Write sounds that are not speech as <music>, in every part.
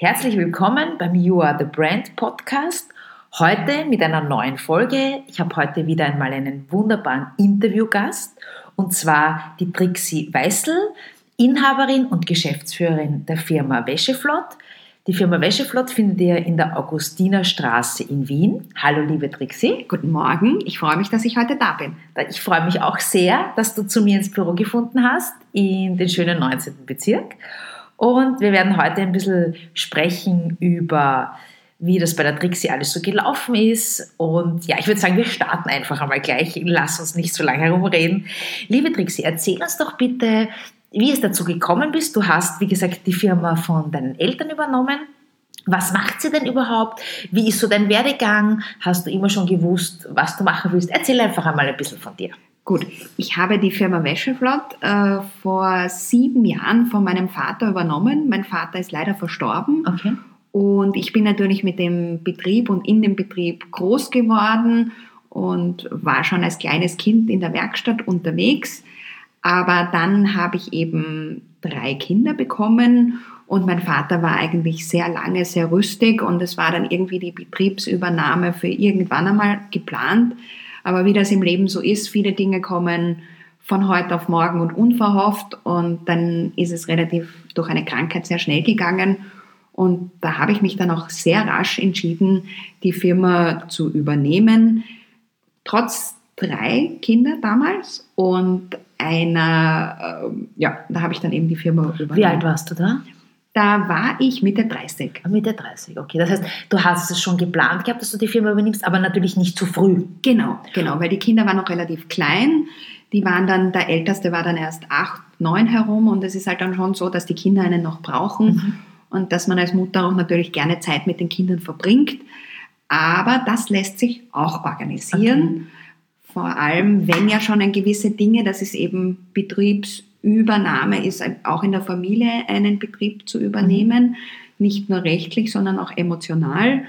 Herzlich willkommen beim You Are the Brand Podcast. Heute mit einer neuen Folge. Ich habe heute wieder einmal einen wunderbaren Interviewgast und zwar die Trixie Weißel, Inhaberin und Geschäftsführerin der Firma Wäscheflott. Die Firma Wäscheflott findet ihr in der Augustinerstraße in Wien. Hallo liebe Trixie. Guten Morgen, ich freue mich, dass ich heute da bin. Ich freue mich auch sehr, dass du zu mir ins Büro gefunden hast in den schönen 19. Bezirk. Und wir werden heute ein bisschen sprechen über, wie das bei der Trixie alles so gelaufen ist. Und ja, ich würde sagen, wir starten einfach einmal gleich. Lass uns nicht so lange herumreden. Liebe Trixie, erzähl uns doch bitte, wie es dazu gekommen bist. Du hast, wie gesagt, die Firma von deinen Eltern übernommen. Was macht sie denn überhaupt? Wie ist so dein Werdegang? Hast du immer schon gewusst, was du machen willst? Erzähl einfach einmal ein bisschen von dir. Gut, ich habe die Firma Wäscheflott äh, vor sieben Jahren von meinem Vater übernommen. Mein Vater ist leider verstorben. Okay. Und ich bin natürlich mit dem Betrieb und in dem Betrieb groß geworden und war schon als kleines Kind in der Werkstatt unterwegs. Aber dann habe ich eben drei Kinder bekommen und mein Vater war eigentlich sehr lange sehr rüstig und es war dann irgendwie die Betriebsübernahme für irgendwann einmal geplant. Aber wie das im Leben so ist, viele Dinge kommen von heute auf morgen und unverhofft und dann ist es relativ durch eine Krankheit sehr schnell gegangen. Und da habe ich mich dann auch sehr rasch entschieden, die Firma zu übernehmen. Trotz drei Kinder damals und einer, äh, ja, da habe ich dann eben die Firma übernommen. Wie alt warst du da? Da war ich Mitte 30. Ah, Mitte 30, okay. Das heißt, du hast es schon geplant gehabt, dass du die Firma übernimmst, aber natürlich nicht zu früh. Genau, genau, weil die Kinder waren noch relativ klein. Die waren dann, der Älteste war dann erst acht, neun herum und es ist halt dann schon so, dass die Kinder einen noch brauchen mhm. und dass man als Mutter auch natürlich gerne Zeit mit den Kindern verbringt. Aber das lässt sich auch organisieren. Okay. Vor allem, wenn ja schon ein gewisse Dinge, das ist eben Betriebs- Übernahme ist auch in der Familie einen Betrieb zu übernehmen, nicht nur rechtlich, sondern auch emotional.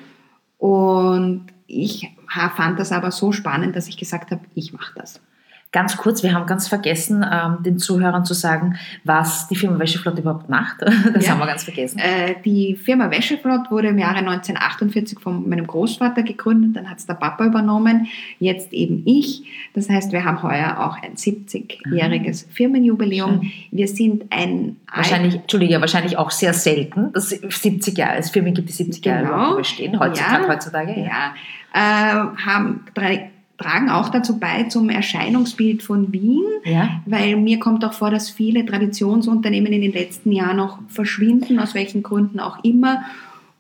Und ich fand das aber so spannend, dass ich gesagt habe, ich mache das. Ganz kurz, wir haben ganz vergessen, ähm, den Zuhörern zu sagen, was die Firma Wäscheflott überhaupt macht. <laughs> Das ja. haben wir ganz vergessen. Äh, die Firma Wäscheflott wurde im Jahre 1948 von meinem Großvater gegründet, dann hat es der Papa übernommen, jetzt eben ich. Das heißt, wir haben heuer auch ein 70-jähriges ah. Firmenjubiläum. Schön. Wir sind ein... Wahrscheinlich, Entschuldige, wahrscheinlich auch sehr selten, dass 70 Jahre, als Firmen gibt, die 70 Jahre genau. bestehen, heutzutage. Ja. heutzutage ja. ja. Äh, haben drei tragen auch dazu bei zum Erscheinungsbild von Wien, ja. weil mir kommt auch vor, dass viele Traditionsunternehmen in den letzten Jahren noch verschwinden, aus welchen Gründen auch immer.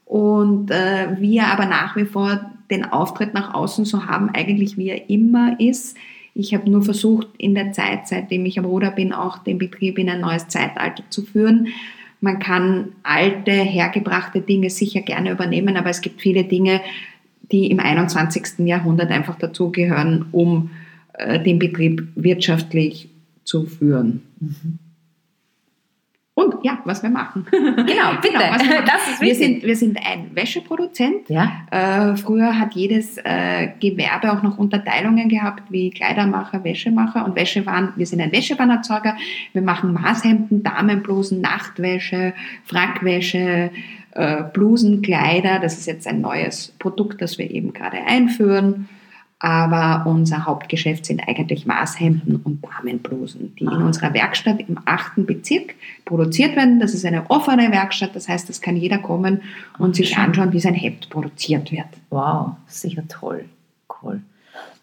Und äh, wir aber nach wie vor den Auftritt nach außen so haben, eigentlich wie er immer ist. Ich habe nur versucht, in der Zeit, seitdem ich am Ruder bin, auch den Betrieb in ein neues Zeitalter zu führen. Man kann alte, hergebrachte Dinge sicher gerne übernehmen, aber es gibt viele Dinge, die im 21. Jahrhundert einfach dazugehören, um äh, den Betrieb wirtschaftlich zu führen. Mhm. Und ja, was wir machen. <laughs> Genau, bitte. genau, <laughs> das ist wir, sind, wir sind ein Wäscheproduzent. Ja. Äh, früher hat jedes äh, Gewerbe auch noch Unterteilungen gehabt, wie Kleidermacher, Wäschemacher und Wäschewaren. Wir sind ein Wäschewarenerzeuger. Wir machen Maßhemden, Damenblusen, Nachtwäsche, Frackwäsche, äh, Blusenkleider. Das ist jetzt ein neues Produkt, das wir eben gerade einführen. Aber unser Hauptgeschäft sind eigentlich Maßhemden und Damenblusen, die in ah. unserer Werkstatt im achten Bezirk produziert werden. Das ist eine offene Werkstatt, das heißt, es kann jeder kommen und sich anschauen, wie sein Hemd produziert wird. Wow, sicher toll. Cool.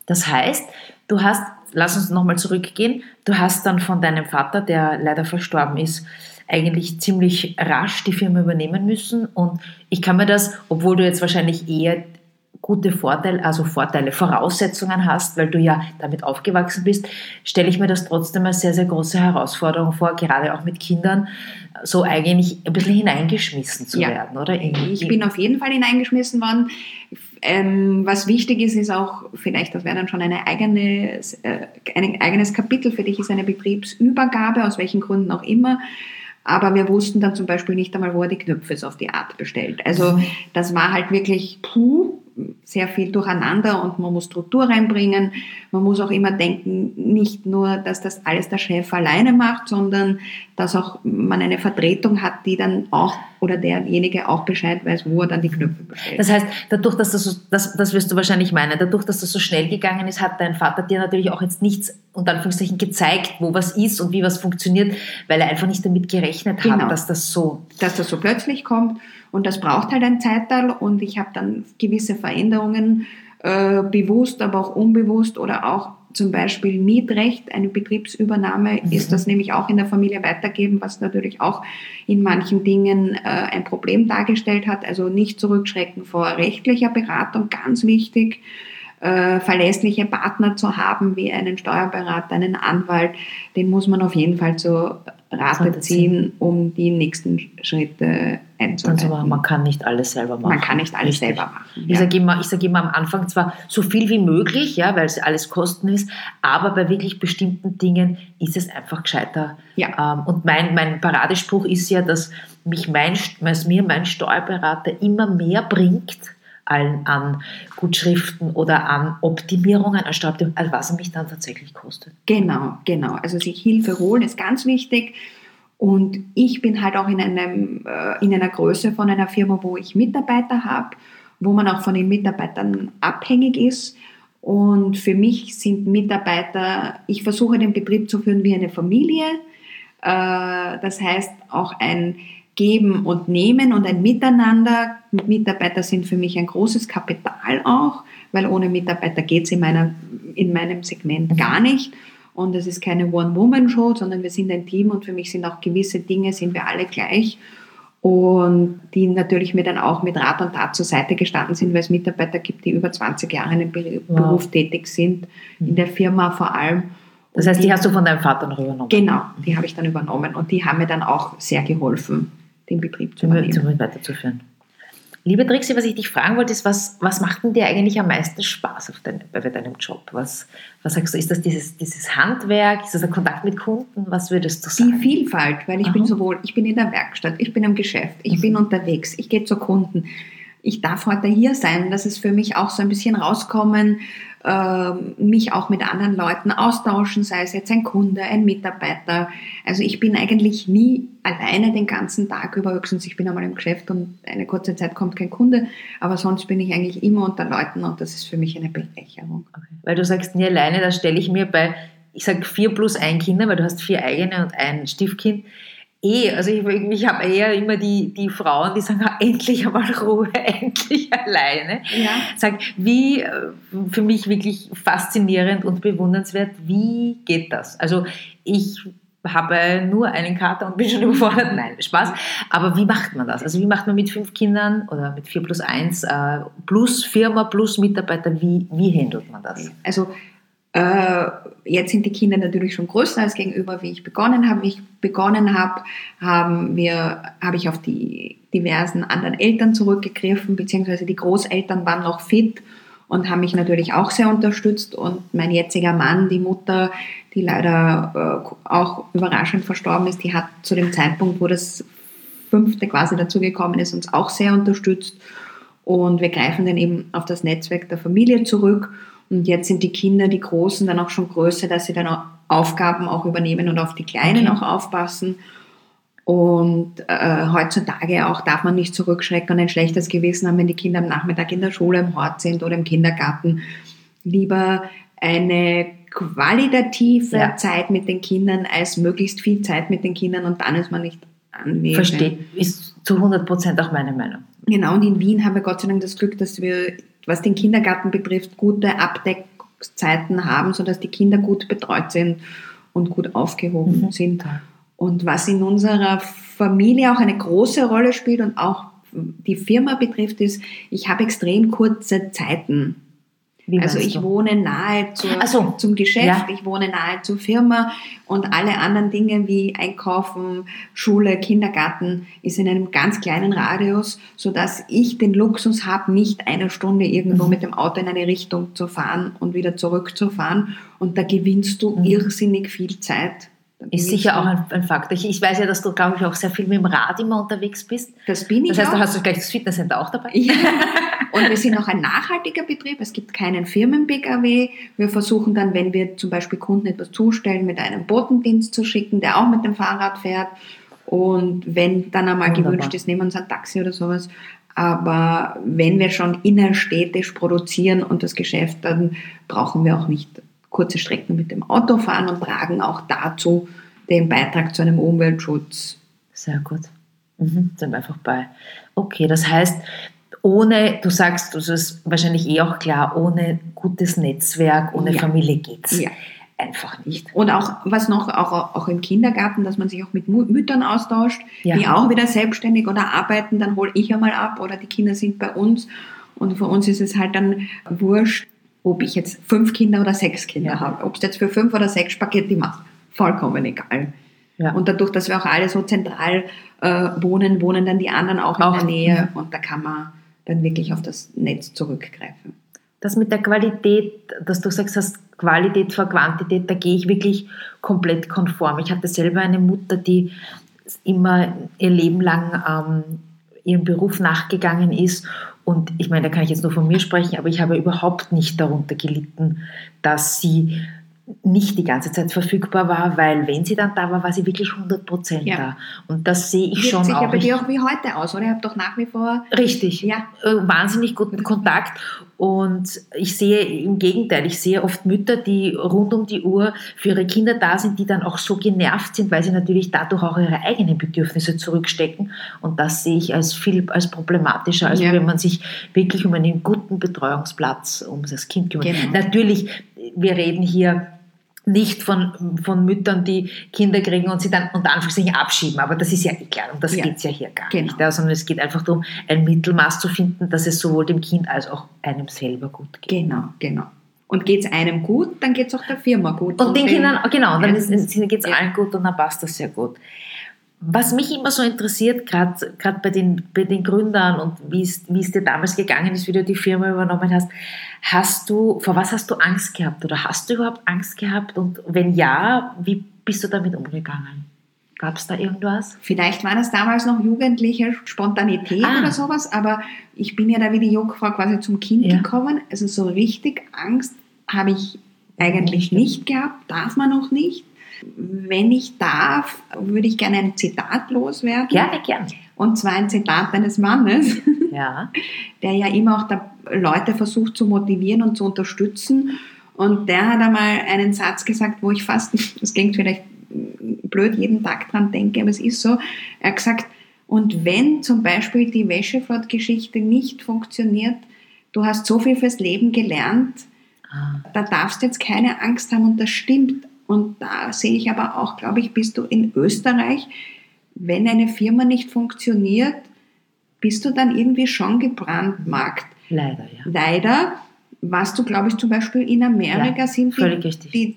Das heißt, du hast, lass uns nochmal zurückgehen, du hast dann von deinem Vater, der leider verstorben ist, eigentlich ziemlich rasch die Firma übernehmen müssen. Und ich kann mir das, obwohl du jetzt wahrscheinlich eher gute Vorteile, also Vorteile, Voraussetzungen hast, weil du ja damit aufgewachsen bist, stelle ich mir das trotzdem als sehr, sehr große Herausforderung vor, gerade auch mit Kindern, so eigentlich ein bisschen hineingeschmissen zu ja. werden, oder? In, ich bin auf jeden Fall hineingeschmissen worden. Ähm, was wichtig ist, ist auch, vielleicht, das wäre dann schon eine eigene, äh, ein eigenes Kapitel für dich, ist eine Betriebsübergabe, aus welchen Gründen auch immer. Aber wir wussten dann zum Beispiel nicht einmal, wo er die Knöpfe so auf die Art bestellt. Also mhm. das war halt wirklich, puh, sehr viel durcheinander und man muss Struktur reinbringen. Man muss auch immer denken, nicht nur, dass das alles der Chef alleine macht, sondern dass auch man eine Vertretung hat, die dann auch oder derjenige auch Bescheid weiß, wo er dann die Knöpfe bestellt. Das heißt, dadurch, dass das, so, das, das wirst du wahrscheinlich meinen, dadurch, dass das so schnell gegangen ist, hat dein Vater dir natürlich auch jetzt nichts unter Anführungszeichen gezeigt, wo was ist und wie was funktioniert, weil er einfach nicht damit gerechnet genau. hat, dass das so... Dass das so plötzlich kommt und das braucht halt ein Zeitalter und ich habe dann gewisse Veränderungen äh, bewusst, aber auch unbewusst oder auch zum Beispiel Mietrecht, eine Betriebsübernahme, mhm. ist das nämlich auch in der Familie weitergeben, was natürlich auch in manchen Dingen äh, ein Problem dargestellt hat. Also nicht zurückschrecken vor rechtlicher Beratung, ganz wichtig. Äh, verlässliche Partner zu haben, wie einen Steuerberater, einen Anwalt, den muss man auf jeden Fall zur Rate ziehen, um die nächsten Schritte einzuleiten. Also man kann nicht alles selber machen. Man kann nicht alles Richtig. selber machen. Ja. Ich sage immer, sag immer am Anfang zwar so viel wie möglich, ja, weil es alles Kosten ist, aber bei wirklich bestimmten Dingen ist es einfach gescheiter. Ja. Ähm, und mein, mein Paradespruch ist ja, dass mich mein, was mir mein Steuerberater immer mehr bringt, allen an Gutschriften oder an Optimierungen, anstatt als was er mich dann tatsächlich kostet. Genau, genau. Also sich Hilfe holen ist ganz wichtig. Und ich bin halt auch in, einem, äh, in einer Größe von einer Firma, wo ich Mitarbeiter habe, wo man auch von den Mitarbeitern abhängig ist. Und für mich sind Mitarbeiter, ich versuche den Betrieb zu führen wie eine Familie. Äh, das heißt auch ein Geben und Nehmen und ein Miteinander. Mitarbeiter sind für mich ein großes Kapital auch, weil ohne Mitarbeiter geht es in, in meinem Segment gar nicht. Und es ist keine One-Woman-Show, sondern wir sind ein Team und für mich sind auch gewisse Dinge, sind wir alle gleich. Und die natürlich mir dann auch mit Rat und Tat zur Seite gestanden sind, weil es Mitarbeiter gibt, die über 20 Jahre in dem Beruf wow. tätig sind, in der Firma vor allem. Das heißt, die, die hast du von deinem Vater noch übernommen? Genau, die habe ich dann übernommen und die haben mir dann auch sehr geholfen den Betrieb zu übernehmen. Weiterzuführen. Liebe Trixie, was ich dich fragen wollte, ist, was, was macht denn dir eigentlich am meisten Spaß auf dein, bei deinem Job? Was, was sagst du, ist das dieses, dieses Handwerk, ist das der Kontakt mit Kunden? Was würdest du sagen? Die Vielfalt, weil ich Aha. bin sowohl, ich bin in der Werkstatt, ich bin im Geschäft, ich mhm. bin unterwegs, ich gehe zu Kunden. Ich darf heute hier sein, das ist für mich auch so ein bisschen rauskommen, mich auch mit anderen Leuten austauschen, sei es jetzt ein Kunde, ein Mitarbeiter. Also ich bin eigentlich nie alleine den ganzen Tag über, höchstens ich bin einmal im Geschäft und eine kurze Zeit kommt kein Kunde, aber sonst bin ich eigentlich immer unter Leuten und das ist für mich eine Bereicherung. Weil du sagst nie alleine, da stelle ich mir bei, ich sage vier plus ein Kinder, weil du hast vier eigene und ein Stiefkind, eh, also ich, ich habe eher immer die, die Frauen, die sagen, ah, endlich einmal Ruhe, <laughs> endlich alleine. Ja. Sag, wie, äh, für mich wirklich faszinierend und bewundernswert, wie geht das? Also ich habe nur einen Kater und bin schon <laughs> überfordert. Nein, Spaß. Aber wie macht man das? Also wie macht man mit fünf Kindern oder mit vier plus eins äh, plus Firma plus Mitarbeiter, wie, wie handelt man das? Also äh, jetzt sind die Kinder natürlich schon größer als gegenüber, wie ich begonnen habe. Wie ich begonnen habe, haben wir, habe ich auf die diversen anderen Eltern zurückgegriffen, beziehungsweise die Großeltern waren noch fit und haben mich natürlich auch sehr unterstützt. Und mein jetziger Mann, die Mutter, die leider äh, auch überraschend verstorben ist, die hat zu dem Zeitpunkt, wo das fünfte quasi dazugekommen ist, uns auch sehr unterstützt. Und wir greifen dann eben auf das Netzwerk der Familie zurück und jetzt sind die Kinder, die Großen, dann auch schon größer, dass sie dann auch Aufgaben auch übernehmen und auf die Kleinen okay. auch aufpassen. Und äh, heutzutage auch darf man nicht zurückschrecken und ein schlechtes Gewissen haben, wenn die Kinder am Nachmittag in der Schule im Hort sind oder im Kindergarten. Lieber eine qualitative ja. Zeit mit den Kindern als möglichst viel Zeit mit den Kindern und dann ist man nicht anwesend. Verstehe, ist zu 100 Prozent auch meine Meinung. Genau, und in Wien haben wir Gott sei Dank das Glück, dass wir was den Kindergarten betrifft, gute Abdeckzeiten haben, sodass die Kinder gut betreut sind und gut aufgehoben mhm. sind. Und was in unserer Familie auch eine große Rolle spielt und auch die Firma betrifft, ist, ich habe extrem kurze Zeiten. Wie also ich du? wohne nahe zur, so. zum Geschäft, ja. ich wohne nahe zur Firma und alle anderen Dinge wie Einkaufen, Schule, Kindergarten ist in einem ganz kleinen Radius, so dass ich den Luxus habe, nicht eine Stunde irgendwo mhm. mit dem Auto in eine Richtung zu fahren und wieder zurückzufahren. Und da gewinnst du mhm. irrsinnig viel Zeit. Ist sicher auch ein, ein, Faktor. Ich, ich, weiß ja, dass du, glaube ich, auch sehr viel mit dem Rad immer unterwegs bist. Das bin ich Das heißt, auch. du hast gleich das Fitnesscenter auch dabei. Ja. <laughs> Und wir sind auch ein nachhaltiger Betrieb. Es gibt keinen Firmen-PKW. Wir versuchen dann, wenn wir zum Beispiel Kunden etwas zustellen, mit einem Botendienst zu schicken, der auch mit dem Fahrrad fährt. Und wenn dann einmal Wunderbar. gewünscht ist, nehmen wir uns ein Taxi oder sowas. Aber wenn wir schon innerstädtisch produzieren und das Geschäft, dann brauchen wir auch nicht kurze Strecken mit dem Auto fahren und tragen auch dazu den Beitrag zu einem Umweltschutz. Sehr gut. Mhm, sind einfach bei. Okay, das heißt, ohne, du sagst, das ist wahrscheinlich eh auch klar, ohne gutes Netzwerk, ohne ja. Familie geht's. Ja. Einfach nicht. Und auch, was noch, auch, auch im Kindergarten, dass man sich auch mit Müttern austauscht, ja. die auch wieder selbstständig oder arbeiten, dann hole ich einmal ab oder die Kinder sind bei uns. Und für uns ist es halt dann wurscht, ob ich jetzt fünf Kinder oder sechs Kinder ja. habe. Ob es jetzt für fünf oder sechs Spaghetti macht, vollkommen egal. Ja. Und dadurch, dass wir auch alle so zentral äh, wohnen, wohnen dann die anderen auch, auch in der Nähe und da kann man dann wirklich auf das Netz zurückgreifen. Das mit der Qualität, dass du sagst, hast Qualität vor Quantität, da gehe ich wirklich komplett konform. Ich hatte selber eine Mutter, die immer ihr Leben lang ähm, ihrem Beruf nachgegangen ist und ich meine, da kann ich jetzt nur von mir sprechen, aber ich habe überhaupt nicht darunter gelitten, dass sie nicht die ganze Zeit verfügbar war, weil wenn sie dann da war, war sie wirklich 100 Prozent ja. da. Und das sehe ich Wirkt schon sich auch. ja bei dir auch wie heute aus, oder? Ihr habt doch nach wie vor... Richtig, ja. Äh, wahnsinnig guten <laughs> Kontakt. Und ich sehe im Gegenteil, ich sehe oft Mütter, die rund um die Uhr für ihre Kinder da sind, die dann auch so genervt sind, weil sie natürlich dadurch auch ihre eigenen Bedürfnisse zurückstecken. Und das sehe ich als viel als problematischer, als ja. wenn man sich wirklich um einen guten Betreuungsplatz um das Kind kümmert. Genau. Natürlich, wir reden hier nicht von, von Müttern, die Kinder kriegen und sie dann unter Anführungszeichen abschieben. Aber das ist ja eh klar. Um das ja. geht es ja hier gar genau. nicht. Ja, sondern es geht einfach darum, ein Mittelmaß zu finden, dass es sowohl dem Kind als auch einem selber gut geht. Genau, genau. Und geht es einem gut, dann geht es auch der Firma gut. Und, und den Kindern, genau, dann geht es allen gut und dann passt das sehr gut. Was mich immer so interessiert, gerade bei den, bei den Gründern und wie es dir damals gegangen ist, wie du die Firma übernommen hast, hast du, vor was hast du Angst gehabt oder hast du überhaupt Angst gehabt und wenn ja, wie bist du damit umgegangen? Gab es da irgendwas? Vielleicht war das damals noch jugendliche Spontanität ah. oder sowas, aber ich bin ja da wie die Jungfrau quasi zum Kind ja. gekommen. Also so richtig Angst habe ich eigentlich nicht gehabt, darf man noch nicht. Wenn ich darf, würde ich gerne ein Zitat loswerden. Gerne, gerne. Und zwar ein Zitat eines Mannes, ja. <laughs> der ja immer auch Leute versucht zu motivieren und zu unterstützen. Und der hat einmal einen Satz gesagt, wo ich fast, <laughs> das klingt vielleicht blöd, jeden Tag dran denke, aber es ist so. Er hat gesagt, und wenn zum Beispiel die Wäscheflott-Geschichte nicht funktioniert, du hast so viel fürs Leben gelernt, ah. da darfst du jetzt keine Angst haben und das stimmt und da sehe ich aber auch, glaube ich, bist du in Österreich, wenn eine Firma nicht funktioniert, bist du dann irgendwie schon gebrandmarkt. Leider, ja. Leider, was du, glaube ich, zum Beispiel in Amerika ja, sind, die, die,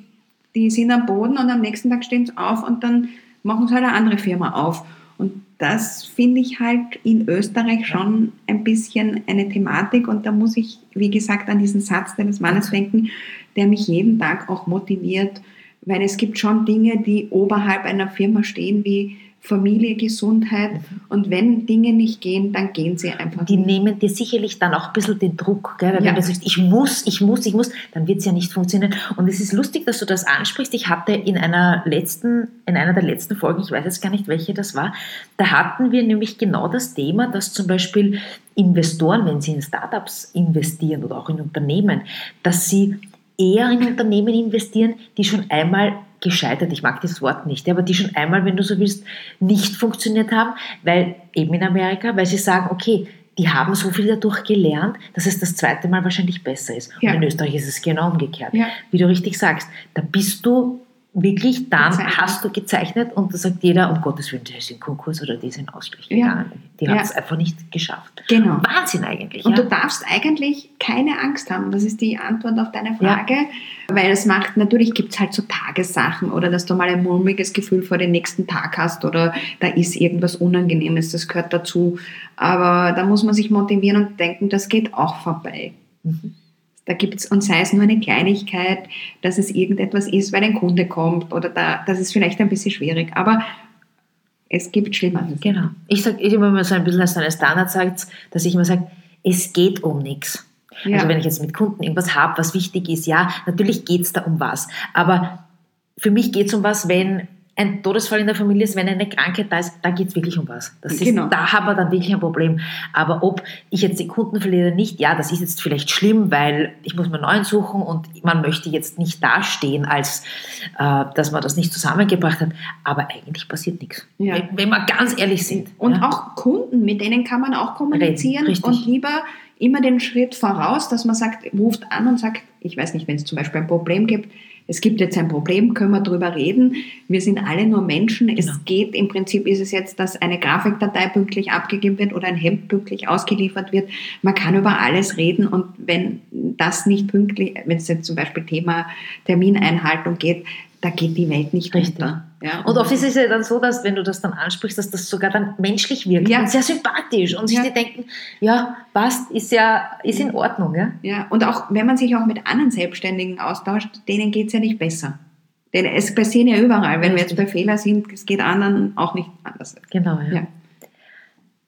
die, sind am Boden und am nächsten Tag stehen sie auf und dann machen sie halt eine andere Firma auf. Und das finde ich halt in Österreich schon ein bisschen eine Thematik und da muss ich, wie gesagt, an diesen Satz deines Mannes denken, der mich jeden Tag auch motiviert, weil es gibt schon Dinge, die oberhalb einer Firma stehen, wie Familie, Gesundheit. Mhm. Und wenn Dinge nicht gehen, dann gehen sie einfach. Die nicht. nehmen dir sicherlich dann auch ein bisschen den Druck. Gell? Weil ja. wenn du sagst, ich muss, ich muss, ich muss, dann wird es ja nicht funktionieren. Und es ist lustig, dass du das ansprichst. Ich hatte in einer letzten, in einer der letzten Folgen, ich weiß jetzt gar nicht, welche das war, da hatten wir nämlich genau das Thema, dass zum Beispiel Investoren, wenn sie in Startups investieren oder auch in Unternehmen, dass sie eher in Unternehmen investieren, die schon einmal gescheitert, ich mag das Wort nicht, aber die schon einmal, wenn du so willst, nicht funktioniert haben, weil eben in Amerika, weil sie sagen, okay, die haben so viel dadurch gelernt, dass es das zweite Mal wahrscheinlich besser ist. Ja. Und in Österreich ist es genau umgekehrt. Ja. Wie du richtig sagst, da bist du wirklich dann gezeichnet. hast du gezeichnet und da sagt jeder, um Gottes Willen, ist in Konkurs oder die ist in Ausgleich gegangen. Ja. Die hat es einfach nicht geschafft. Genau. Wahnsinn eigentlich. Und ja. du darfst eigentlich keine Angst haben. Das ist die Antwort auf deine Frage. Ja. Weil es macht, natürlich gibt es halt so Tagessachen oder dass du mal ein mulmiges Gefühl vor den nächsten Tag hast oder da ist irgendwas Unangenehmes, das gehört dazu. Aber da muss man sich motivieren und denken, das geht auch vorbei. Mhm. Da gibt es, und sei es nur eine Kleinigkeit, dass es irgendetwas ist, weil ein Kunde kommt oder da, das ist vielleicht ein bisschen schwierig. Aber es gibt Schlimmeres. Genau. Ich sage immer so ein bisschen als eine Standardsatz, dass ich immer sage, es geht um nichts. Ja. Also wenn ich jetzt mit Kunden irgendwas habe, was wichtig ist, ja, natürlich geht es da um was. Aber für mich geht es um was, wenn ein Todesfall in der Familie ist, wenn eine Krankheit da ist, da geht es wirklich um was. Das ist, genau. Da haben wir dann wirklich ein Problem. Aber ob ich jetzt den Kunden verliere oder nicht, ja, das ist jetzt vielleicht schlimm, weil ich muss mir einen neuen suchen und man möchte jetzt nicht dastehen, als äh, dass man das nicht zusammengebracht hat. Aber eigentlich passiert nichts. Ja. Wenn, wenn, wir ganz ehrlich sind. Und ja. auch Kunden, mit denen kann man auch kommunizieren Reden, und lieber immer den Schritt voraus, dass man sagt, ruft an und sagt, ich weiß nicht, wenn es zum Beispiel ein Problem gibt, es gibt jetzt ein Problem, können wir darüber reden. Wir sind alle nur Menschen. Genau. Es geht, im Prinzip ist es jetzt, dass eine Grafikdatei pünktlich abgegeben wird oder ein Hemd pünktlich ausgeliefert wird. Man kann über alles reden und wenn das nicht pünktlich, wenn es jetzt zum Beispiel Thema Termineinhaltung geht, da geht die Welt nicht Richtig. runter. Ja, und oft ist es ja dann so, dass wenn du das dann ansprichst, dass das sogar dann menschlich wirkt ja. und sehr sympathisch und sich ja. die denken, ja, passt, ist ja ist in Ordnung. Ja? ja, und auch wenn man sich auch mit anderen Selbstständigen austauscht, denen geht es ja nicht besser. Denn es passieren ja überall. Wenn wir jetzt bei Fehler sind, es geht anderen auch nicht anders. Genau, ja. ja.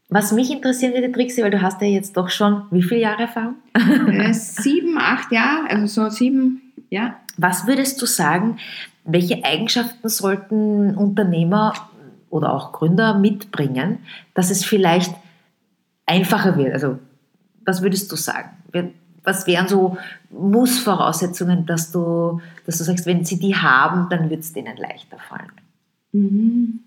Was mich interessiert, liebe Trixie, weil du hast ja jetzt doch schon wie viele Jahre Erfahrung? Äh, sieben, acht Jahre, also so sieben, ja. Was würdest du sagen, welche Eigenschaften sollten Unternehmer oder auch Gründer mitbringen, dass es vielleicht einfacher wird? Also, was würdest du sagen? Was wären so Muss-Voraussetzungen, dass du, dass du sagst, wenn sie die haben, dann wird es denen leichter fallen? Mhm.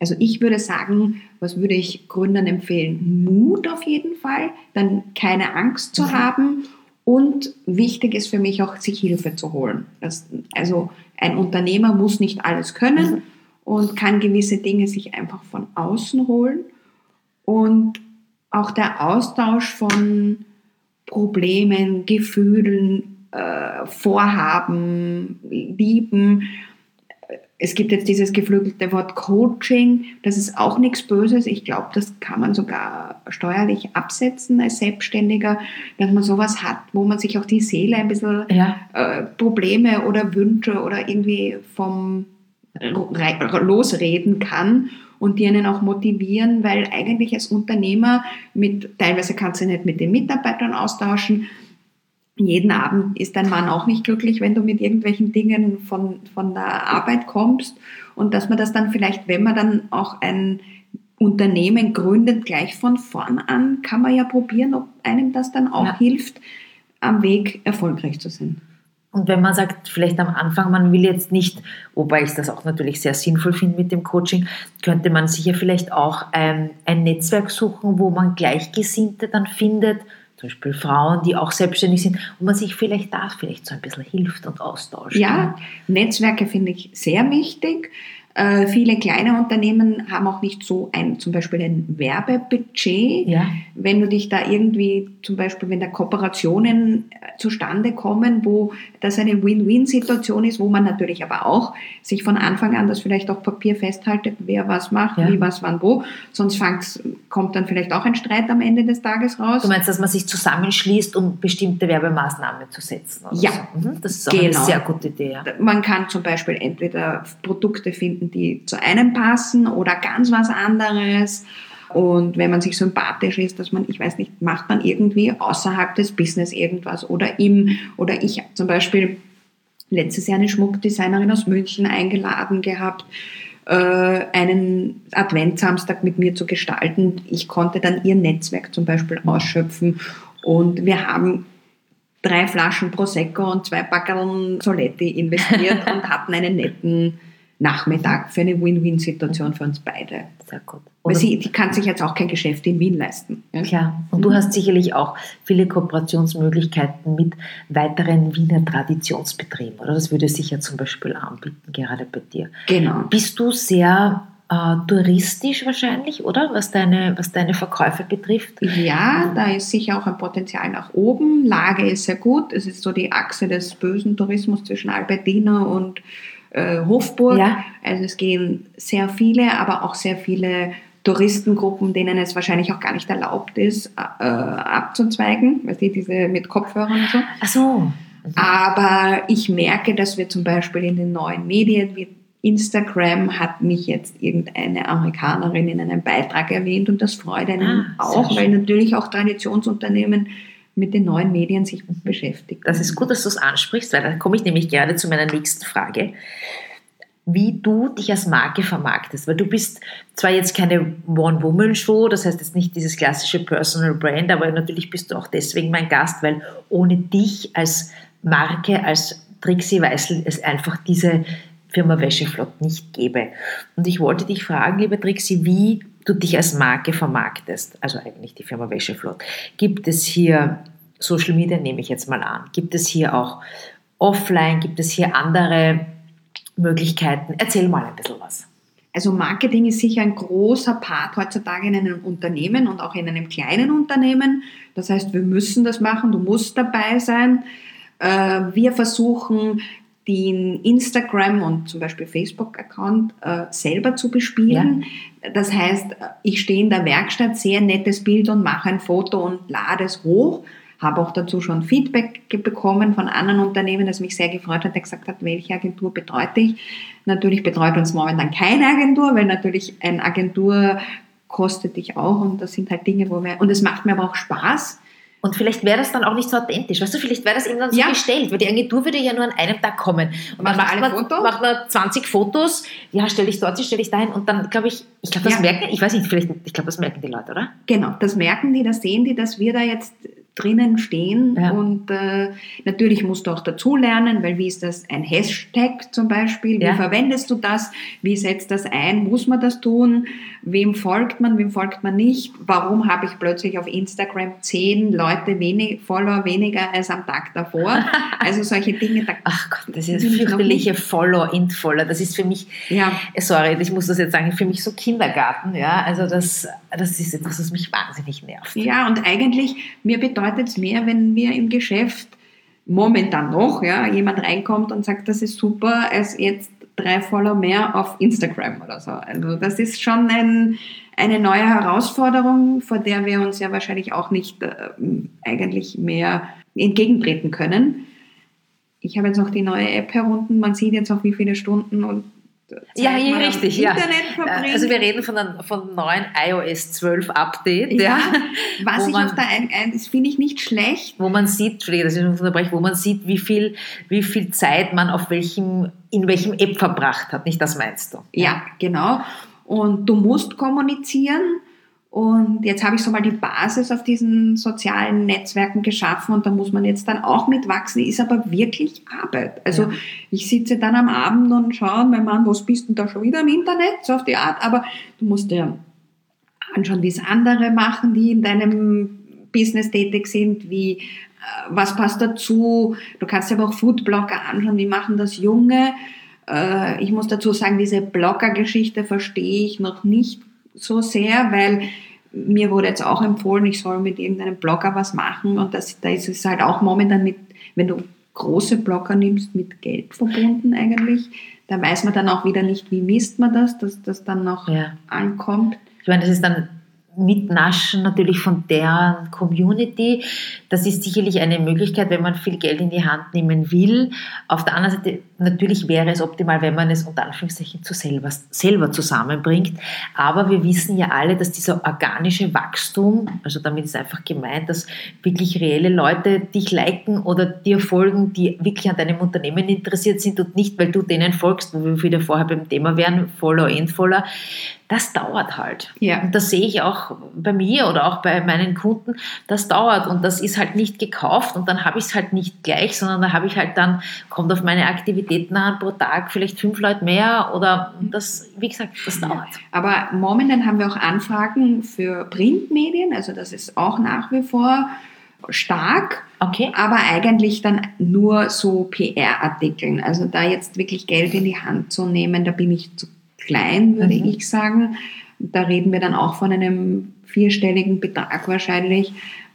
Also ich würde sagen, was würde ich Gründern empfehlen? Mut auf jeden Fall, dann keine Angst zu mhm. haben und wichtig ist für mich auch, sich Hilfe zu holen. Das, also ein Unternehmer muss nicht alles können mhm. und kann gewisse Dinge sich einfach von außen holen. Und auch der Austausch von Problemen, Gefühlen, äh, Vorhaben, Lieben es gibt jetzt dieses geflügelte Wort Coaching, das ist auch nichts Böses. Ich glaube, das kann man sogar steuerlich absetzen als Selbstständiger, dass man sowas hat, wo man sich auch die Seele ein bisschen ja. äh, Probleme oder Wünsche oder irgendwie vom losreden kann und die einen auch motivieren, weil eigentlich als Unternehmer mit, teilweise kannst du nicht mit den Mitarbeitern austauschen, jeden Abend ist dein Mann auch nicht glücklich, wenn du mit irgendwelchen Dingen von, von der Arbeit kommst. Und dass man das dann vielleicht, wenn man dann auch ein Unternehmen gründet, gleich von vorn an, kann man ja probieren, ob einem das dann auch ja. hilft, am Weg erfolgreich zu sein. Und wenn man sagt, vielleicht am Anfang, man will jetzt nicht, wobei ich das auch natürlich sehr sinnvoll finde mit dem Coaching, könnte man sich ja vielleicht auch ein, ein Netzwerk suchen, wo man Gleichgesinnte dann findet, zum Beispiel Frauen, die auch selbstständig sind, und man sich vielleicht da vielleicht so ein bisschen hilft und austauscht. Ja, Netzwerke finde ich sehr wichtig. Äh, viele kleine Unternehmen haben auch nicht so ein, zum Beispiel ein Werbebudget. Ja. Wenn du dich da irgendwie, zum Beispiel, wenn da Kooperationen äh, zustande kommen, wo das eine Win-Win-Situation ist, wo man natürlich aber auch sich von Anfang an das vielleicht auf Papier festhaltet, wer was macht, ja. wie was, wann, wo. Sonst kommt dann vielleicht auch ein Streit am Ende des Tages raus. Du meinst, dass man sich zusammenschließt, um bestimmte Werbemaßnahmen zu setzen? ja. So. Mhm. Das ist auch genau. eine sehr gute Idee. Ja. Man kann zum Beispiel entweder Produkte finden, finden, die zu einem passen oder ganz was anderes. Und wenn man sich sympathisch ist, dass man, ich weiß nicht, macht man irgendwie außerhalb des Business irgendwas oder im, oder ich zum Beispiel letztes Jahr eine Schmuckdesignerin aus München eingeladen gehabt, äh, einen Adventsamstag mit mir zu gestalten. Ich konnte dann ihr Netzwerk zum Beispiel ausschöpfen und wir haben drei Flaschen Prosecco und zwei Packerln Soletti investiert <laughs> und hatten einen netten Nachmittag für eine Win-Win-Situation für uns beide. Sehr gut. Weil sie, die kann sich jetzt auch kein Geschäft in Wien leisten. Ja? Klar. Und du hast sicherlich auch viele Kooperationsmöglichkeiten mit weiteren Wiener Traditionsbetrieben, oder? Das würde sich ja zum Beispiel anbieten, gerade bei dir. Genau. Bist du sehr äh, touristisch wahrscheinlich, oder? Was deine, was deine Verkäufe betrifft? Ja, da ist sicher auch ein Potenzial nach oben. Lage ist sehr gut. Es ist so die Achse des bösen Tourismus zwischen Albertina und äh, Hofburg. Ja. Also es gehen sehr viele, aber auch sehr viele Touristengruppen, denen es wahrscheinlich auch gar nicht erlaubt ist, äh, abzuzweigen, weißt du, diese mit Kopfhörern und so. Ach so. Aber ich merke, dass wir zum Beispiel in den neuen Medien wie Instagram hat mich jetzt irgendeine Amerikanerin in einem Beitrag erwähnt und das freut einen ah, auch, weil natürlich auch Traditionsunternehmen mit den neuen Medien sich beschäftigt. Das ist gut, dass du es ansprichst, weil da komme ich nämlich gerade zu meiner nächsten Frage. Wie du dich als Marke vermarktest, weil du bist zwar jetzt keine One-Woman-Show, das heißt jetzt nicht dieses klassische Personal Brand, aber natürlich bist du auch deswegen mein Gast, weil ohne dich als Marke, als Trixie Weißel es einfach diese Firma Wäscheflott nicht gäbe. Und ich wollte dich fragen, liebe Trixie, wie du dich als Marke vermarktest, also eigentlich die Firma Wäscheflott. Gibt es hier Social Media, nehme ich jetzt mal an, gibt es hier auch offline, gibt es hier andere Möglichkeiten? Erzähl mal ein bisschen was. Also Marketing ist sicher ein großer Part heutzutage in einem Unternehmen und auch in einem kleinen Unternehmen. Das heißt, wir müssen das machen, du musst dabei sein. Äh, wir versuchen den Instagram und zum Beispiel Facebook-Account äh, selber zu bespielen. Ja. Das heißt, ich stehe in der Werkstatt, sehe ein nettes Bild und mache ein Foto und lade es hoch. Habe auch dazu schon Feedback bekommen von anderen Unternehmen, das mich sehr gefreut hat, der gesagt hat, welche Agentur betreut ich. Natürlich betreut uns momentan keine Agentur, weil natürlich eine Agentur kostet dich auch und das sind halt Dinge, wo wir, und es macht mir aber auch Spaß und vielleicht wäre das dann auch nicht so authentisch. Weißt du, vielleicht wäre das eben dann so ja. gestellt, weil die Agentur würde ja nur an einem Tag kommen. Und man macht, man, macht man 20 Fotos, ja, stelle ich dort, stelle ich dahin und dann glaube ich, ich glaube, das ja. merken, ich weiß nicht, vielleicht, ich glaube, das merken die Leute, oder? Genau, das merken die, das sehen die, dass wir da jetzt drinnen stehen. Ja. Und äh, natürlich musst du auch dazulernen, weil wie ist das ein Hashtag zum Beispiel? Wie ja. verwendest du das? Wie setzt das ein? Muss man das tun? Wem folgt man? Wem folgt man nicht? Warum habe ich plötzlich auf Instagram zehn Leute wenig, Follower weniger als am Tag davor? <laughs> Also solche Dinge. Da Ach Gott, das ist fürchterliche Follow, Intfollower. Das ist für mich, ja. sorry, ich muss das jetzt sagen, für mich so Kindergarten. Ja, also das, das ist etwas, was mich wahnsinnig nervt. Ja, und eigentlich, mir bedeutet bedeutet es mehr, wenn mir im Geschäft momentan noch ja, jemand reinkommt und sagt, das ist super, als jetzt drei Follower mehr auf Instagram oder so. Also das ist schon ein, eine neue Herausforderung, vor der wir uns ja wahrscheinlich auch nicht äh, eigentlich mehr entgegentreten können. Ich habe jetzt noch die neue App herunten, man sieht jetzt auch, wie viele Stunden und ja, ja richtig. Ja. Verbringt. Also wir reden von einem von neuen iOS 12 Update. Ja, ja was ich man, auf der ein, ein das finde ich nicht schlecht. Wo man sieht, ich unterbreche, wo man sieht, wie viel, wie viel Zeit man auf welchem, in welchem App verbracht hat. Nicht das meinst du? Ja, genau. Und du musst kommunizieren und jetzt habe ich so mal die Basis auf diesen sozialen Netzwerken geschaffen und da muss man jetzt dann auch mitwachsen, ist aber wirklich Arbeit. Also ja. ich sitze dann am Abend und schaue, mein Mann, was bist du da schon wieder im Internet? So auf die Art, aber du musst dir anschauen, wie es andere machen, die in deinem Business tätig sind, wie äh, was passt dazu. Du kannst dir aber auch Foodblogger anschauen, wie machen das Junge. Äh, ich muss dazu sagen, diese Blogger-Geschichte verstehe ich noch nicht so sehr, weil mir wurde jetzt auch empfohlen, ich soll mit irgendeinem Blogger was machen und das, da ist es halt auch momentan mit, wenn du große Blogger nimmst, mit Geld verbunden eigentlich. Da weiß man dann auch wieder nicht, wie misst man das, dass das dann noch ja. ankommt. Ich meine, das ist dann Mitnaschen natürlich von deren Community. Das ist sicherlich eine Möglichkeit, wenn man viel Geld in die Hand nehmen will. Auf der anderen Seite, natürlich wäre es optimal, wenn man es unter Anführungszeichen zu selber, selber zusammenbringt. Aber wir wissen ja alle, dass dieser organische Wachstum, also damit ist einfach gemeint, dass wirklich reelle Leute dich liken oder dir folgen, die wirklich an deinem Unternehmen interessiert sind und nicht, weil du denen folgst, wo wir wieder vorher beim Thema wären, Follow, Endfollower das dauert halt. Ja. Und das sehe ich auch bei mir oder auch bei meinen Kunden, das dauert und das ist halt nicht gekauft und dann habe ich es halt nicht gleich, sondern da habe ich halt dann, kommt auf meine Aktivitäten an pro Tag vielleicht fünf Leute mehr oder das, wie gesagt, das dauert. Aber momentan haben wir auch Anfragen für Printmedien, also das ist auch nach wie vor stark, okay. aber eigentlich dann nur so PR-Artikeln. Also da jetzt wirklich Geld in die Hand zu nehmen, da bin ich zu klein, würde mhm. ich sagen. Da reden wir dann auch von einem vierstelligen Betrag wahrscheinlich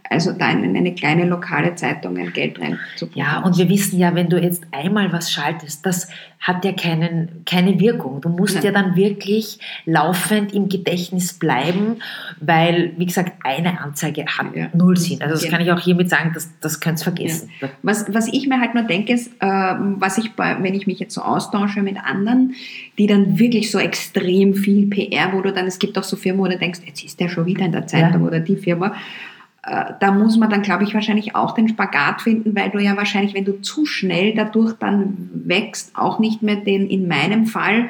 also da in eine kleine lokale Zeitung ein Geld reinzubringen. Ja, und wir wissen ja, wenn du jetzt einmal was schaltest, das hat ja keinen, keine Wirkung. Du musst Nein. ja dann wirklich laufend im Gedächtnis bleiben, weil, wie gesagt, eine Anzeige hat ja. null Sinn. Also das ja. kann ich auch hiermit sagen, das, das könnt ihr vergessen. Ja. Was, was ich mir halt nur denke, ist, äh, was ich bei, wenn ich mich jetzt so austausche mit anderen, die dann wirklich so extrem viel PR, wo du dann, es gibt auch so Firmen, wo du denkst, jetzt ist der schon wieder in der Zeitung oder die Firma, da muss man dann, glaube ich, wahrscheinlich auch den Spagat finden, weil du ja wahrscheinlich, wenn du zu schnell dadurch dann wächst, auch nicht mehr den, in meinem Fall,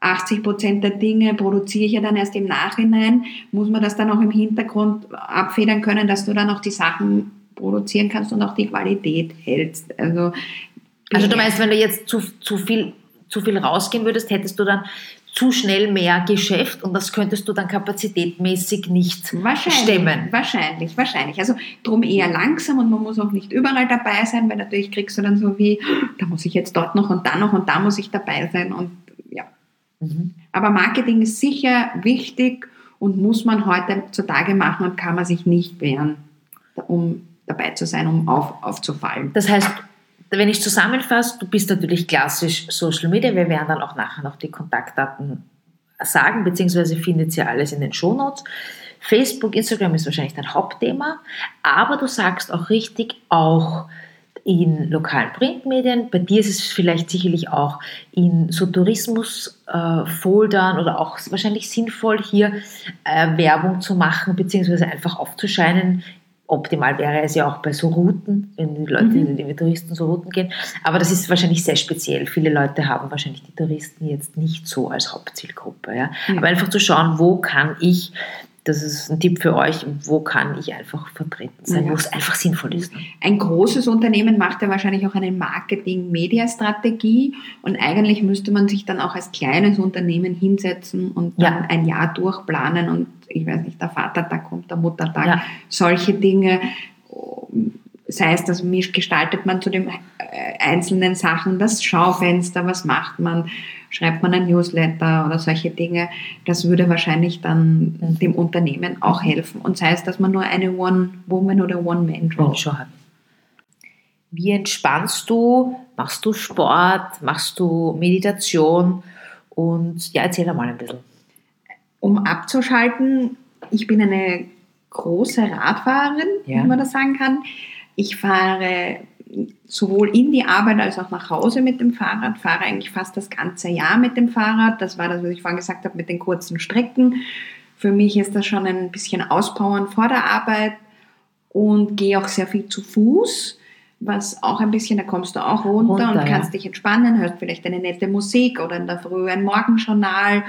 80 Prozent der Dinge produziere ich ja dann erst im Nachhinein, muss man das dann auch im Hintergrund abfedern können, dass du dann auch die Sachen produzieren kannst und auch die Qualität hältst. Also, also du meinst, wenn du jetzt zu, zu viel zu viel rausgehen würdest, hättest du dann zu schnell mehr Geschäft und das könntest du dann kapazitätmäßig nicht wahrscheinlich, stemmen. Wahrscheinlich, wahrscheinlich. Also drum eher langsam und man muss auch nicht überall dabei sein, weil natürlich kriegst du dann so wie, da muss ich jetzt dort noch und da noch und da muss ich dabei sein und ja. Mhm. Aber Marketing ist sicher wichtig und muss man heutzutage machen und kann man sich nicht wehren, um dabei zu sein, um auf, aufzufallen. Das heißt, wenn ich zusammenfasse, du bist natürlich klassisch Social Media. Wir werden dann auch nachher noch die Kontaktdaten sagen, beziehungsweise findet ihr alles in den Shownotes. Facebook, Instagram ist wahrscheinlich dein Hauptthema, aber du sagst auch richtig, auch in lokalen Printmedien. Bei dir ist es vielleicht sicherlich auch in so Tourismusfoldern oder auch wahrscheinlich sinnvoll, hier äh, Werbung zu machen, beziehungsweise einfach aufzuscheinen Optimal wäre es ja auch bei so Routen, wenn die Leute, mhm. die Touristen so Routen gehen. Aber das ist wahrscheinlich sehr speziell. Viele Leute haben wahrscheinlich die Touristen jetzt nicht so als Hauptzielgruppe. Ja? Mhm. Aber einfach zu schauen, wo kann ich das ist ein Tipp für euch, wo kann ich einfach vertreten sein, ja. wo es einfach sinnvoll ist. Ein großes Unternehmen macht ja wahrscheinlich auch eine Marketing-Media-Strategie und eigentlich müsste man sich dann auch als kleines Unternehmen hinsetzen und dann ja. ein Jahr durchplanen und ich weiß nicht, der Vatertag kommt, der Muttertag, ja. solche Dinge. Sei es, dass gestaltet man zu den äh, einzelnen Sachen das Schaufenster, was macht man, schreibt man ein Newsletter oder solche Dinge. Das würde wahrscheinlich dann dem Unternehmen auch helfen. Und sei es, dass man nur eine One-Woman- oder One-Man-Show hat. Wie entspannst du? Machst du Sport? Machst du Meditation? Und ja, erzähl mal ein bisschen. Um abzuschalten, ich bin eine große Radfahrerin, ja. wie man das sagen kann. Ich fahre sowohl in die Arbeit als auch nach Hause mit dem Fahrrad, fahre eigentlich fast das ganze Jahr mit dem Fahrrad. Das war das, was ich vorhin gesagt habe mit den kurzen Strecken. Für mich ist das schon ein bisschen Auspowern vor der Arbeit und gehe auch sehr viel zu Fuß, was auch ein bisschen, da kommst du auch runter, runter und kannst ja. dich entspannen, hörst vielleicht eine nette Musik oder in der Früh ein Morgenjournal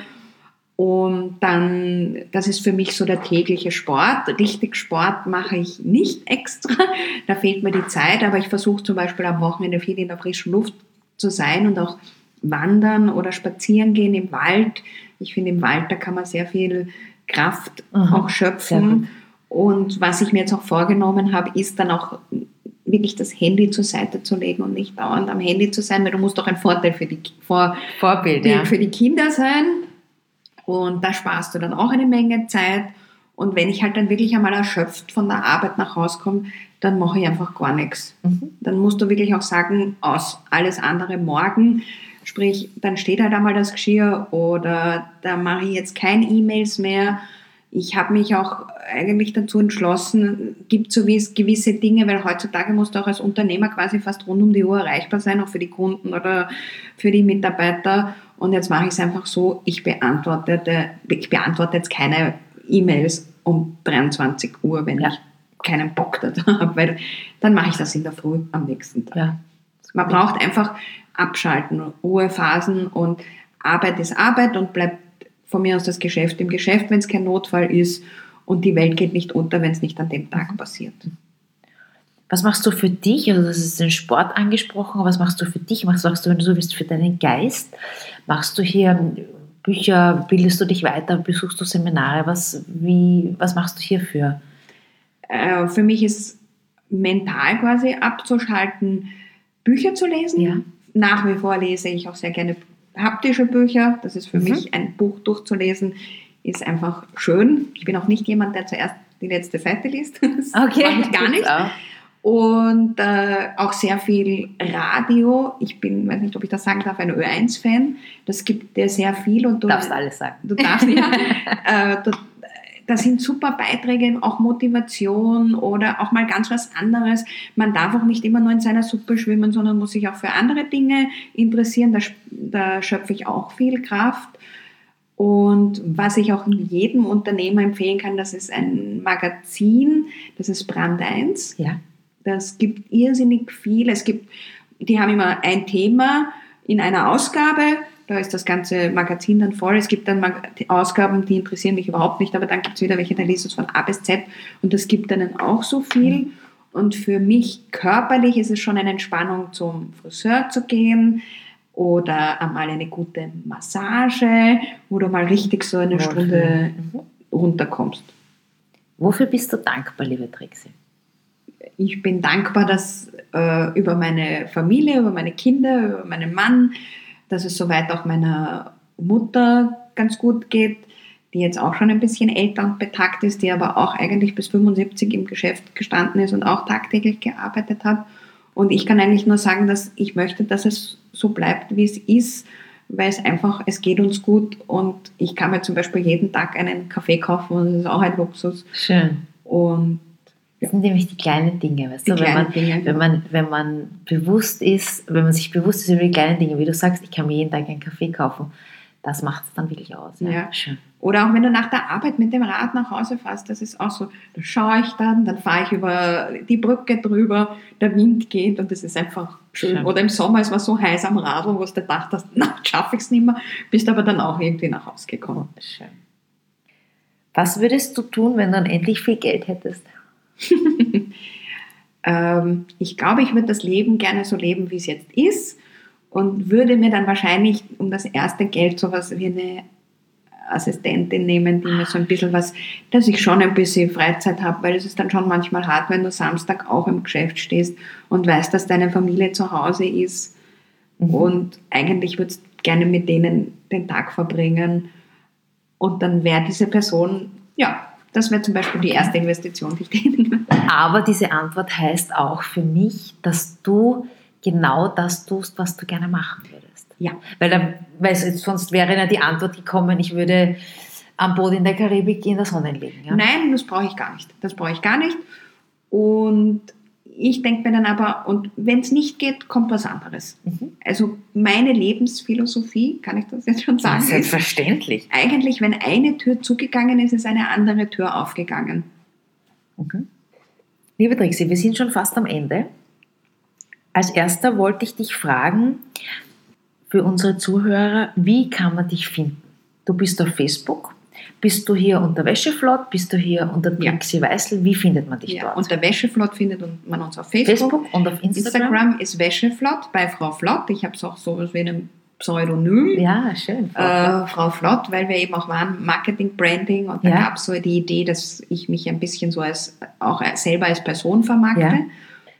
und dann, das ist für mich so der tägliche Sport. Richtig Sport mache ich nicht extra. Da fehlt mir die Zeit, aber ich versuche zum Beispiel am Wochenende viel in der frischen Luft zu sein und auch wandern oder spazieren gehen im Wald. Ich finde, im Wald, da kann man sehr viel Kraft mhm, auch schöpfen. Und was ich mir jetzt auch vorgenommen habe, ist dann auch wirklich das Handy zur Seite zu legen und nicht dauernd am Handy zu sein, weil du musst doch ein Vorteil für die, Vor Vorbild, ja. für die Kinder sein und da sparst du dann auch eine Menge Zeit. Und wenn ich halt dann wirklich einmal erschöpft von der Arbeit nach Hause komme, dann mache ich einfach gar nichts. Mhm. Dann musst du wirklich auch sagen, aus alles andere morgen. Sprich, dann steht halt einmal das Geschirr oder da mache ich jetzt keine E-Mails mehr. Ich habe mich auch eigentlich dazu entschlossen, gibt so gewisse Dinge, weil heutzutage musst du auch als Unternehmer quasi fast rund um die Uhr erreichbar sein, auch für die Kunden oder für die Mitarbeiter. Und jetzt mache ich es einfach so, ich beantworte, ich beantworte jetzt keine E-Mails um 23 Uhr, wenn ja. ich keinen Bock dazu habe, weil dann mache ich das in der Früh am nächsten Tag. Ja. Man braucht einfach abschalten, Ruhephasen und Arbeit ist Arbeit und bleibt von mir aus das Geschäft im Geschäft, wenn es kein Notfall ist und die Welt geht nicht unter, wenn es nicht an dem Tag passiert. Was machst du für dich? Also, das ist den Sport angesprochen, aber was machst du für dich? Was machst du, wenn du so bist, für deinen Geist? Machst du hier Bücher, bildest du dich weiter, besuchst du Seminare? Was, wie, was machst du hierfür? Äh, für mich ist mental quasi abzuschalten, Bücher zu lesen. Ja. Nach wie vor lese ich auch sehr gerne haptische Bücher. Das ist für mhm. mich ein Buch durchzulesen, ist einfach schön. Ich bin auch nicht jemand, der zuerst die letzte Seite liest. <laughs> Das okay. mache ich gar nicht. Auch. Und äh, auch sehr viel Radio. Ich bin, weiß nicht, ob ich das sagen darf, ein Ö1-Fan. Das gibt dir sehr viel. Und du darfst alles sagen. Du darfst ja. <laughs> äh, du, da sind super Beiträge, auch Motivation oder auch mal ganz was anderes. Man darf auch nicht immer nur in seiner Suppe schwimmen, sondern muss sich auch für andere Dinge interessieren. Da, da schöpfe ich auch viel Kraft. Und was ich auch jedem Unternehmer empfehlen kann, das ist ein Magazin, das ist Brand 1. Ja. Das gibt irrsinnig viel. Es gibt, die haben immer ein Thema in einer Ausgabe. Da ist das ganze Magazin dann voll. Es gibt dann Ausgaben, die interessieren mich überhaupt nicht, aber dann gibt es wieder welche, da lese ich von A bis Z und das gibt dann auch so viel. Und für mich körperlich ist es schon eine Entspannung, zum Friseur zu gehen oder einmal eine gute Massage oder mal richtig so eine Stunde mhm. runterkommst. Wofür bist du dankbar, liebe Trixie? Ich bin dankbar, dass äh, über meine Familie, über meine Kinder, über meinen Mann, dass es soweit auch meiner Mutter ganz gut geht, die jetzt auch schon ein bisschen älter und betagt ist, die aber auch eigentlich bis 75 im Geschäft gestanden ist und auch tagtäglich gearbeitet hat. Und ich kann eigentlich nur sagen, dass ich möchte, dass es so bleibt, wie es ist, weil es einfach, es geht uns gut und ich kann mir zum Beispiel jeden Tag einen Kaffee kaufen und das ist auch ein Luxus. Schön. Und das sind nämlich die kleinen Dinge, weißt du? Wenn man, Dinge. wenn, man, wenn man bewusst ist, wenn man sich bewusst ist über die kleinen Dinge, wie du sagst, ich kann mir jeden Tag einen Kaffee kaufen, das macht es dann wirklich aus. Ja. ja. Schön. Oder auch wenn du nach der Arbeit mit dem Rad nach Hause fährst, das ist auch so, da schaue ich dann, dann fahre ich über die Brücke drüber, der Wind geht und das ist einfach schön. schön. Oder im Sommer, es war so heiß am Radl, wo du gedacht hast, <laughs> na, schaffe ich es nicht mehr, bist aber dann auch irgendwie nach Hause gekommen. Schön. Was würdest du tun, wenn du dann endlich viel Geld hättest? <laughs> ähm, ich glaube, ich würde das Leben gerne so leben, wie es jetzt ist und würde mir dann wahrscheinlich um das erste Geld sowas wie eine Assistentin nehmen, die mir so ein bisschen was, dass ich schon ein bisschen Freizeit habe, weil es ist dann schon manchmal hart, wenn du Samstag auch im Geschäft stehst und weißt, dass deine Familie zu Hause ist mhm. und eigentlich würdest du gerne mit denen den Tag verbringen und dann wäre diese Person, ja, das wäre zum Beispiel die erste Investition, die ich tätigen Aber diese Antwort heißt auch für mich, dass du genau das tust, was du gerne machen würdest. Ja. Weil, dann, weil sonst wäre ja die Antwort gekommen, ich würde am Boot in der Karibik in der Sonne liegen. Ja? Nein, das brauche ich gar nicht. Das brauche ich gar nicht. Und ich denke mir dann aber, und wenn es nicht geht, kommt was anderes. Mhm. Also meine Lebensphilosophie, kann ich das jetzt schon sagen? Selbstverständlich. Eigentlich, wenn eine Tür zugegangen ist, ist eine andere Tür aufgegangen. Mhm. Liebe Trixie, wir sind schon fast am Ende. Als erster wollte ich dich fragen, für unsere Zuhörer, wie kann man dich finden? Du bist auf Facebook, bist du hier unter Wäscheflott? Bist du hier unter Trixie ja. Weißel? Wie findet man dich ja, dort? Unter Wäscheflott findet man uns auf Facebook. Facebook und auf Instagram? Instagram ist Wäscheflott bei Frau Flott. Ich habe es auch so wie einem Pseudonym. Ja, schön. Frau, äh, Flott. Frau Flott, weil wir eben auch waren, Marketing, Branding und da ja. gab es so die Idee, dass ich mich ein bisschen so als auch selber als Person vermarkte. Ja.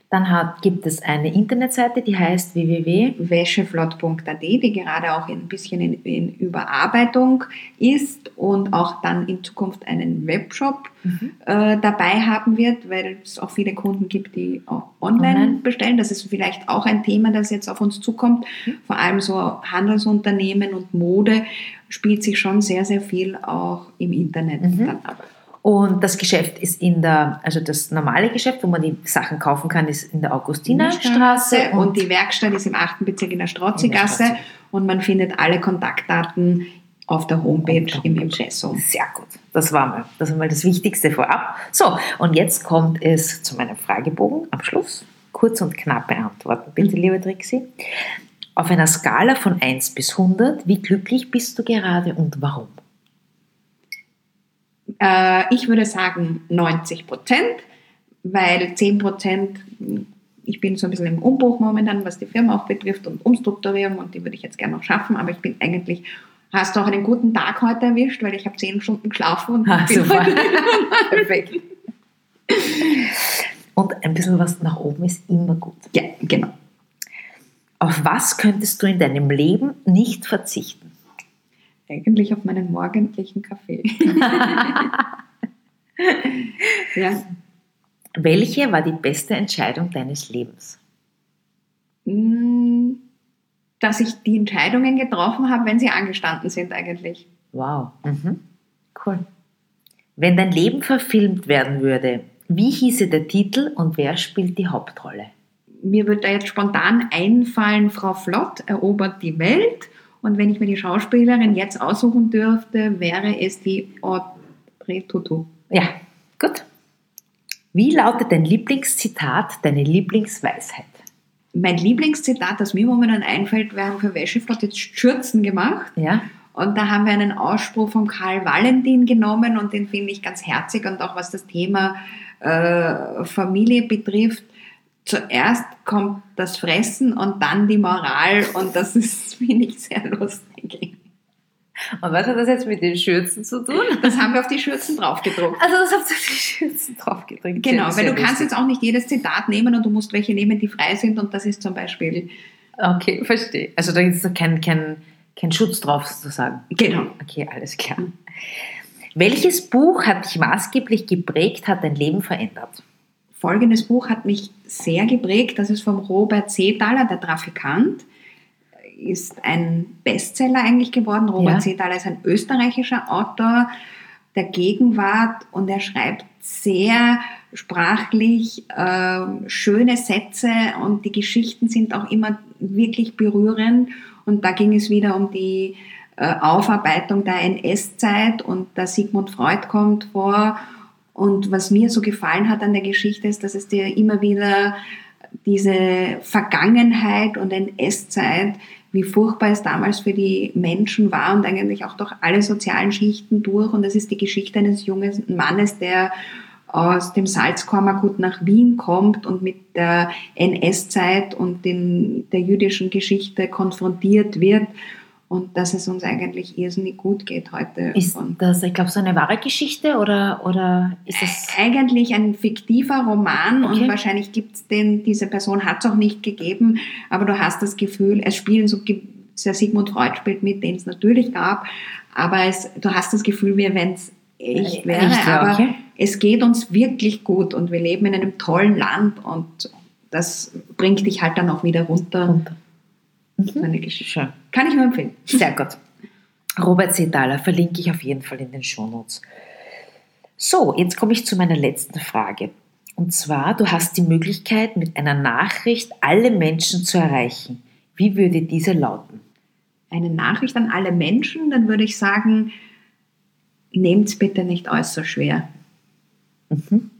Dann hat, gibt es eine Internetseite, die heißt www.wäscheflott.at, die gerade auch ein bisschen in, in, Überarbeitung ist und auch dann in Zukunft einen Webshop mhm. äh, dabei haben wird, weil es auch viele Kunden gibt, die online, online, bestellen. Das ist vielleicht auch ein Thema, das jetzt auf uns zukommt. Mhm. Vor allem so Handelsunternehmen und Mode spielt sich schon sehr, sehr viel auch im Internet mhm. dann ab. Und das Geschäft ist in der, also das normale Geschäft, wo man die Sachen kaufen kann, ist in der Augustinerstraße. Und, und die Werkstatt ist im 8. Bezirk in der Strozzigasse. Und man findet alle Kontaktdaten auf der Homepage im Impressum. Sehr gut. Das war mal das, war mal das Wichtigste vorab. So, und jetzt kommt es zu meinem Fragebogen am Schluss. Kurz und knapp beantworten, bitte, mhm. liebe Trixie. Auf einer Skala von 1 bis 100, wie glücklich bist du gerade und warum? Äh, ich würde sagen 90 Prozent, weil 10 Prozent, ich bin so ein bisschen im Umbruch momentan, was die Firma auch betrifft und Umstrukturierung und die würde ich jetzt gerne noch schaffen, aber ich bin eigentlich Hast du auch einen guten Tag heute erwischt, weil ich habe zehn Stunden geschlafen und ah, bin super. <laughs> Perfekt. Und ein bisschen was nach oben ist immer gut. Ja, genau. Auf was könntest du in deinem Leben nicht verzichten? Eigentlich auf meinen morgendlichen Kaffee. <laughs> ja. Welche war die beste Entscheidung deines Lebens? Mm, dass ich die Entscheidungen getroffen habe, wenn sie angestanden sind eigentlich. Wow. Mhm. Cool. Wenn dein Leben verfilmt werden würde, wie hieße der Titel und wer spielt die Hauptrolle? Mir würde da jetzt spontan einfallen, Frau Flott erobert die Welt. Und wenn ich mir die Schauspielerin jetzt aussuchen dürfte, wäre es die Audrey Tutu. Ja, gut. Wie lautet dein Lieblingszitat, deine Lieblingsweisheit? Mein Lieblingszitat, das mir momentan einfällt, wir haben für Wäscheflott jetzt Schürzen gemacht. Ja. Und da haben wir einen Ausspruch von Karl Valentin genommen und den finde ich ganz herzig und auch was das Thema äh, Familie betrifft. Zuerst kommt das Fressen und dann die Moral und das ist, <laughs> finde ich, sehr lustig. Und was hat das jetzt mit den Schürzen zu tun? Das haben wir auf die Schürzen draufgedruckt. Also das habt ihr auf die Schürzen draufgedruckt. Genau, weil du kannst jetzt auch nicht jedes Zitat nehmen und du musst welche nehmen, die frei sind und das ist zum Beispiel... Okay, verstehe. Also da ist kein, kein, kein Schutz drauf sozusagen. Genau. Okay, alles klar. Welches Buch hat dich maßgeblich geprägt, hat dein Leben verändert? Folgendes Buch hat mich sehr geprägt. Das ist vom Robert Seethaler, der Trafikant ist ein Bestseller eigentlich geworden. Robert ja. Seethaler ist ein österreichischer Autor der Gegenwart und er schreibt sehr sprachlich äh, schöne Sätze und die Geschichten sind auch immer wirklich berührend. Und da ging es wieder um die äh, Aufarbeitung der NS-Zeit und der Sigmund Freud kommt vor. Und was mir so gefallen hat an der Geschichte ist, dass es dir immer wieder diese Vergangenheit und NS-Zeit wie furchtbar es damals für die Menschen war und eigentlich auch durch alle sozialen Schichten durch. Und das ist die Geschichte eines jungen Mannes, der aus dem Salzkammergut nach Wien kommt und mit der NS-Zeit und den, der jüdischen Geschichte konfrontiert wird und dass es uns eigentlich irrsinnig gut geht heute. Ist das, ich glaube, so eine wahre Geschichte oder, oder ist das? Eigentlich ein fiktiver Roman okay. und wahrscheinlich gibt es den, diese Person hat es auch nicht gegeben, aber du hast das Gefühl, es spielen so, der Sigmund Freud spielt mit, den es natürlich gab, aber es, du hast das Gefühl, wie wenn es echt äh, wäre, echt, aber okay. es geht uns wirklich gut und wir leben in einem tollen Land und das bringt dich halt dann auch wieder runter. runter Mhm. Eine Geschichte. Kann ich nur empfehlen. Sehr gut. Robert Sedaler verlinke ich auf jeden Fall in den Shownotes. So, jetzt komme ich zu meiner letzten Frage. Und zwar, du hast die Möglichkeit, mit einer Nachricht alle Menschen zu erreichen. Wie würde diese lauten? Eine Nachricht an alle Menschen, dann würde ich sagen, nehmt es bitte nicht äußerst schwer. Mhm.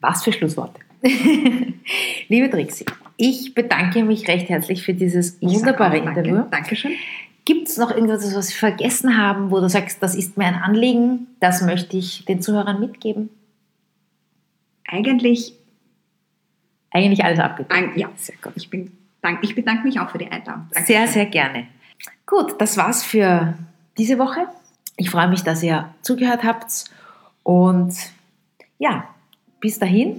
Was für Schlussworte. <laughs> Liebe Trixie, ich bedanke mich recht herzlich für dieses wunderbare danke. Interview. Dankeschön. Gibt es noch irgendwas, was wir vergessen haben, wo du sagst, das ist mir ein Anliegen, das möchte ich den Zuhörern mitgeben? Eigentlich. Eigentlich alles abgedeckt. Ja, sehr gut. Ich, bin, ich bedanke mich auch für die Einladung. Danke. Sehr, sehr gerne. Gut, das war's für diese Woche. Ich freue mich, dass ihr zugehört habt. Und ja, bis dahin.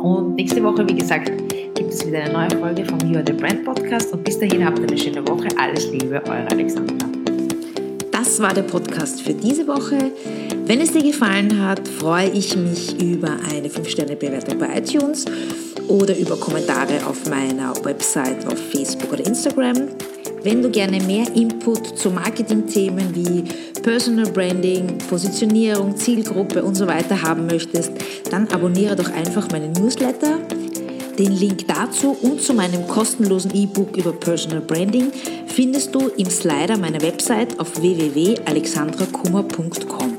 Und nächste Woche, wie gesagt, gibt es wieder eine neue Folge vom You Are the Brand Podcast und bis dahin habt eine schöne Woche. Alles Liebe, eure Alexandra. Das war der Podcast für diese Woche. Wenn es dir gefallen hat, freue ich mich über eine 5-Sterne-Bewertung bei iTunes oder über Kommentare auf meiner Website, auf Facebook oder Instagram. Wenn du gerne mehr Input zu Marketing-Themen wie Personal Branding, Positionierung, Zielgruppe und so weiter haben möchtest, dann abonniere doch einfach meinen Newsletter. Den Link dazu und zu meinem kostenlosen E-Book über Personal Branding findest du im Slider meiner Website auf www.alexandrakummer.com.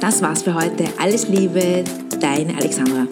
Das war's für heute. Alles Liebe, deine Alexandra.